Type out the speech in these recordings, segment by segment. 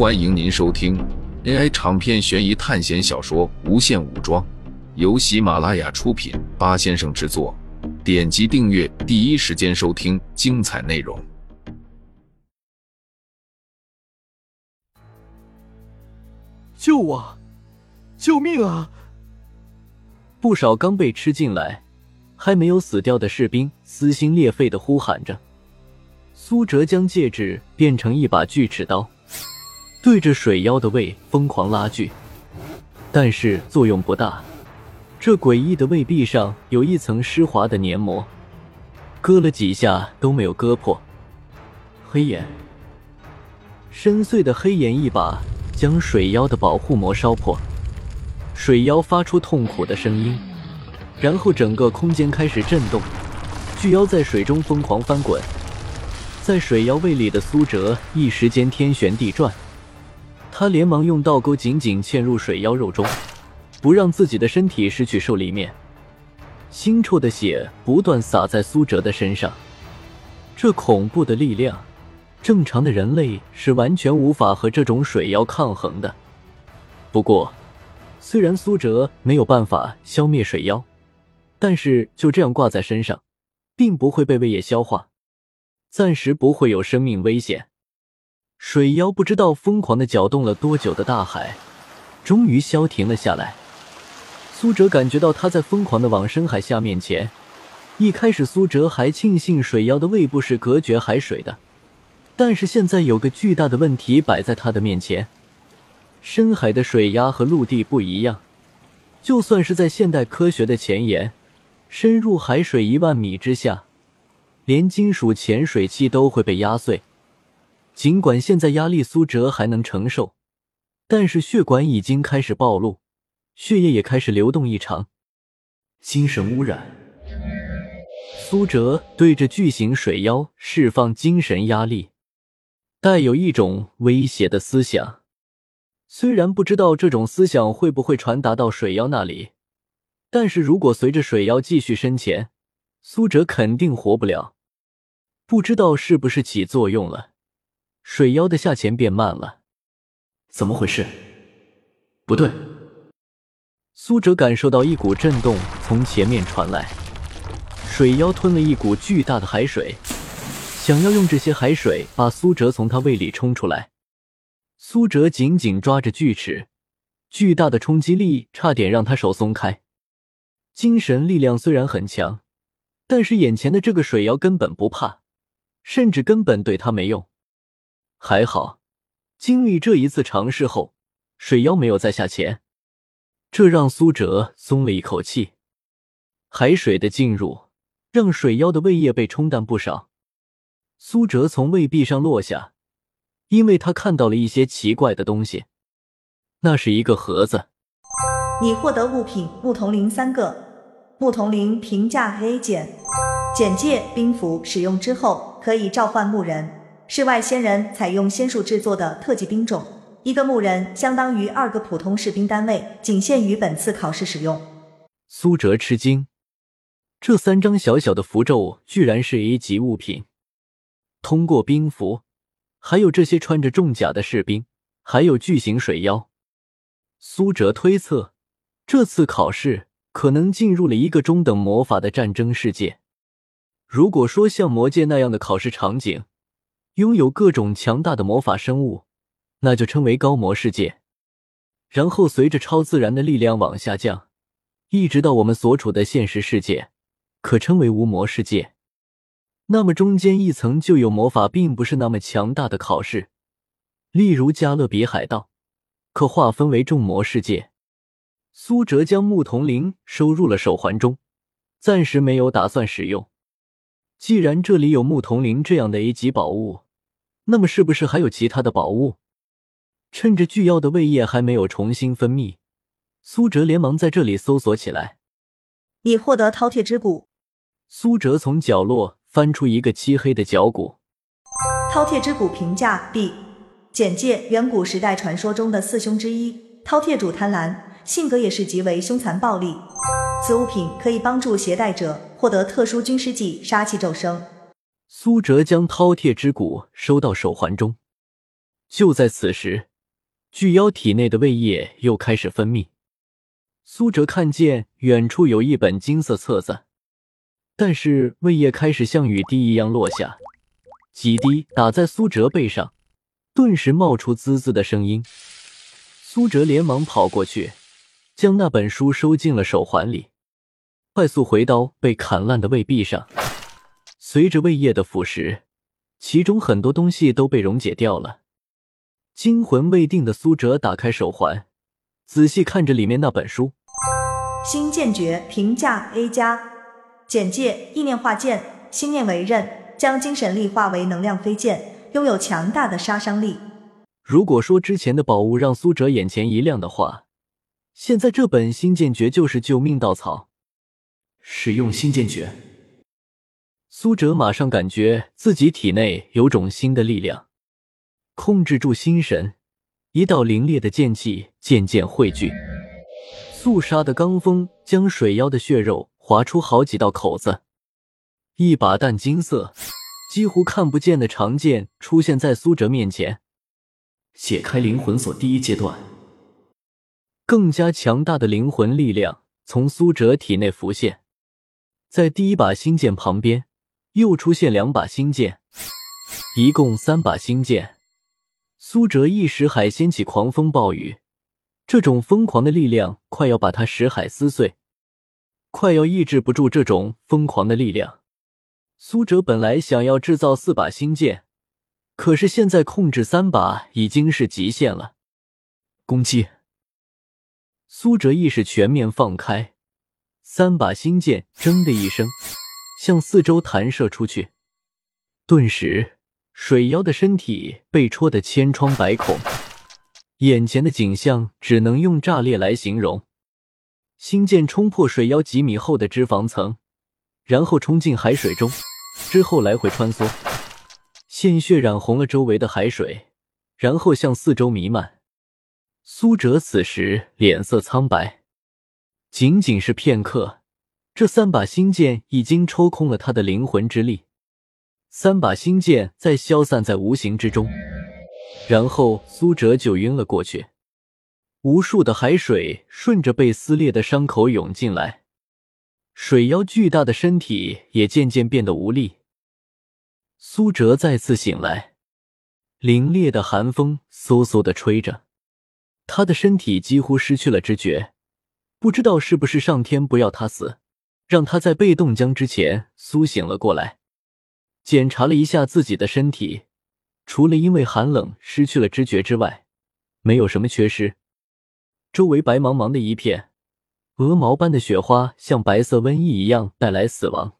欢迎您收听 AI 长篇悬疑探险小说《无限武装》，由喜马拉雅出品，八先生制作。点击订阅，第一时间收听精彩内容。救我！救命啊！不少刚被吃进来、还没有死掉的士兵撕心裂肺的呼喊着。苏哲将戒指变成一把锯齿刀，对着水妖的胃疯狂拉锯，但是作用不大。这诡异的胃壁上有一层湿滑的黏膜，割了几下都没有割破。黑眼，深邃的黑眼一把将水妖的保护膜烧破，水妖发出痛苦的声音，然后整个空间开始震动，巨妖在水中疯狂翻滚。在水妖胃里的苏哲一时间天旋地转，他连忙用倒钩紧紧嵌入水妖肉中，不让自己的身体失去受力面。腥臭的血不断洒在苏哲的身上，这恐怖的力量，正常的人类是完全无法和这种水妖抗衡的。不过，虽然苏哲没有办法消灭水妖，但是就这样挂在身上，并不会被胃液消化。暂时不会有生命危险。水妖不知道疯狂的搅动了多久的大海，终于消停了下来。苏哲感觉到他在疯狂的往深海下面前。一开始，苏哲还庆幸水妖的胃部是隔绝海水的，但是现在有个巨大的问题摆在他的面前：深海的水压和陆地不一样。就算是在现代科学的前沿，深入海水一万米之下。连金属潜水器都会被压碎。尽管现在压力苏哲还能承受，但是血管已经开始暴露，血液也开始流动异常。精神污染。苏哲对着巨型水妖释放精神压力，带有一种威胁的思想。虽然不知道这种思想会不会传达到水妖那里，但是如果随着水妖继续深潜，苏哲肯定活不了。不知道是不是起作用了，水妖的下潜变慢了，怎么回事？不对，苏哲感受到一股震动从前面传来，水妖吞了一股巨大的海水，想要用这些海水把苏哲从他胃里冲出来。苏哲紧紧抓着锯齿，巨大的冲击力差点让他手松开。精神力量虽然很强，但是眼前的这个水妖根本不怕。甚至根本对他没用。还好，经历这一次尝试后，水妖没有再下潜，这让苏哲松了一口气。海水的进入让水妖的胃液被冲淡不少。苏哲从胃壁上落下，因为他看到了一些奇怪的东西。那是一个盒子。你获得物品牧童铃三个。牧童铃评价 A 减。简介：冰符使用之后可以召唤木人，是外仙人采用仙术制作的特级兵种。一个木人相当于二个普通士兵单位，仅限于本次考试使用。苏哲吃惊，这三张小小的符咒居然是 A 级物品。通过兵符，还有这些穿着重甲的士兵，还有巨型水妖。苏哲推测，这次考试可能进入了一个中等魔法的战争世界。如果说像魔界那样的考试场景，拥有各种强大的魔法生物，那就称为高魔世界。然后随着超自然的力量往下降，一直到我们所处的现实世界，可称为无魔世界。那么中间一层就有魔法并不是那么强大的考试，例如加勒比海盗，可划分为众魔世界。苏哲将牧童铃收入了手环中，暂时没有打算使用。既然这里有牧童铃这样的 A 级宝物，那么是不是还有其他的宝物？趁着巨妖的胃液还没有重新分泌，苏哲连忙在这里搜索起来。已获得饕餮之骨。苏哲从角落翻出一个漆黑的脚骨。饕餮之骨评价 B。简介：远古时代传说中的四凶之一，饕餮主贪婪，性格也是极为凶残暴力。此物品可以帮助携带者。获得特殊军师技杀气骤生。苏哲将饕餮之骨收到手环中。就在此时，巨妖体内的胃液又开始分泌。苏哲看见远处有一本金色册子，但是胃液开始像雨滴一样落下，几滴打在苏哲背上，顿时冒出滋滋的声音。苏哲连忙跑过去，将那本书收进了手环里，快速回刀被砍烂的胃壁上。随着胃液的腐蚀，其中很多东西都被溶解掉了。惊魂未定的苏哲打开手环，仔细看着里面那本书。新剑诀评价 A 加。简介：意念化剑，心念为刃，将精神力化为能量飞剑，拥有强大的杀伤力。如果说之前的宝物让苏哲眼前一亮的话，现在这本新剑诀就是救命稻草。使用新剑诀，苏哲马上感觉自己体内有种新的力量，控制住心神，一道凌冽的剑气渐渐汇聚。肃杀的罡风将水妖的血肉划出好几道口子，一把淡金色、几乎看不见的长剑出现在苏哲面前。解开灵魂锁第一阶段，更加强大的灵魂力量从苏哲体内浮现，在第一把新剑旁边又出现两把新剑，一共三把新剑。苏哲一时海掀起狂风暴雨。这种疯狂的力量快要把他石海撕碎，快要抑制不住这种疯狂的力量。苏哲本来想要制造四把新剑，可是现在控制三把已经是极限了。攻击！苏哲意识全面放开，三把新剑“铮”的一声向四周弹射出去，顿时水妖的身体被戳得千疮百孔。眼前的景象只能用炸裂来形容。星剑冲破水妖几米厚的脂肪层，然后冲进海水中，之后来回穿梭，鲜血染红了周围的海水，然后向四周弥漫。苏哲此时脸色苍白，仅仅是片刻，这三把星剑已经抽空了他的灵魂之力，三把星剑在消散在无形之中。然后苏哲就晕了过去，无数的海水顺着被撕裂的伤口涌进来，水妖巨大的身体也渐渐变得无力。苏哲再次醒来，凛冽的寒风嗖嗖的吹着，他的身体几乎失去了知觉，不知道是不是上天不要他死，让他在被冻僵之前苏醒了过来，检查了一下自己的身体。除了因为寒冷失去了知觉之外，没有什么缺失。周围白茫茫的一片，鹅毛般的雪花像白色瘟疫一样带来死亡。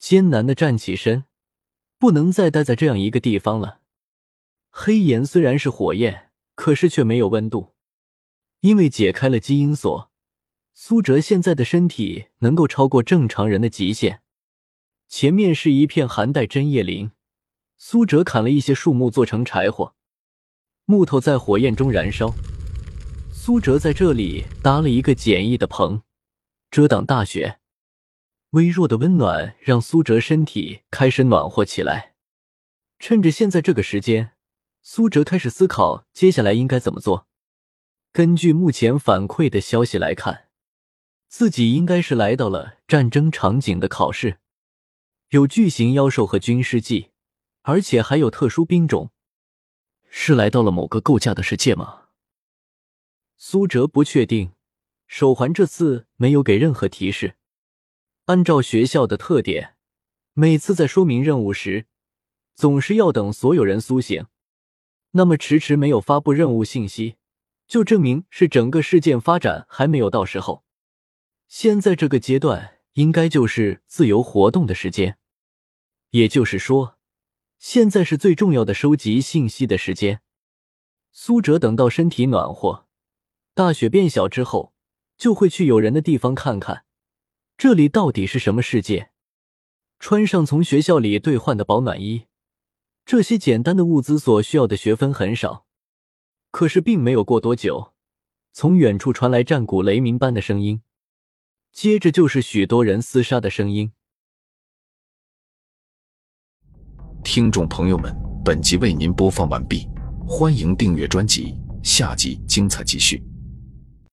艰难的站起身，不能再待在这样一个地方了。黑岩虽然是火焰，可是却没有温度，因为解开了基因锁，苏哲现在的身体能够超过正常人的极限。前面是一片寒带针叶林。苏哲砍了一些树木做成柴火，木头在火焰中燃烧。苏哲在这里搭了一个简易的棚，遮挡大雪。微弱的温暖让苏哲身体开始暖和起来。趁着现在这个时间，苏哲开始思考接下来应该怎么做。根据目前反馈的消息来看，自己应该是来到了战争场景的考试，有巨型妖兽和军师技。而且还有特殊兵种，是来到了某个构架的世界吗？苏哲不确定，手环这次没有给任何提示。按照学校的特点，每次在说明任务时，总是要等所有人苏醒。那么迟迟没有发布任务信息，就证明是整个事件发展还没有到时候。现在这个阶段应该就是自由活动的时间，也就是说。现在是最重要的收集信息的时间。苏哲等到身体暖和，大雪变小之后，就会去有人的地方看看，这里到底是什么世界。穿上从学校里兑换的保暖衣，这些简单的物资所需要的学分很少。可是并没有过多久，从远处传来战鼓雷鸣般的声音，接着就是许多人厮杀的声音。听众朋友们，本集为您播放完毕，欢迎订阅专辑，下集精彩继续。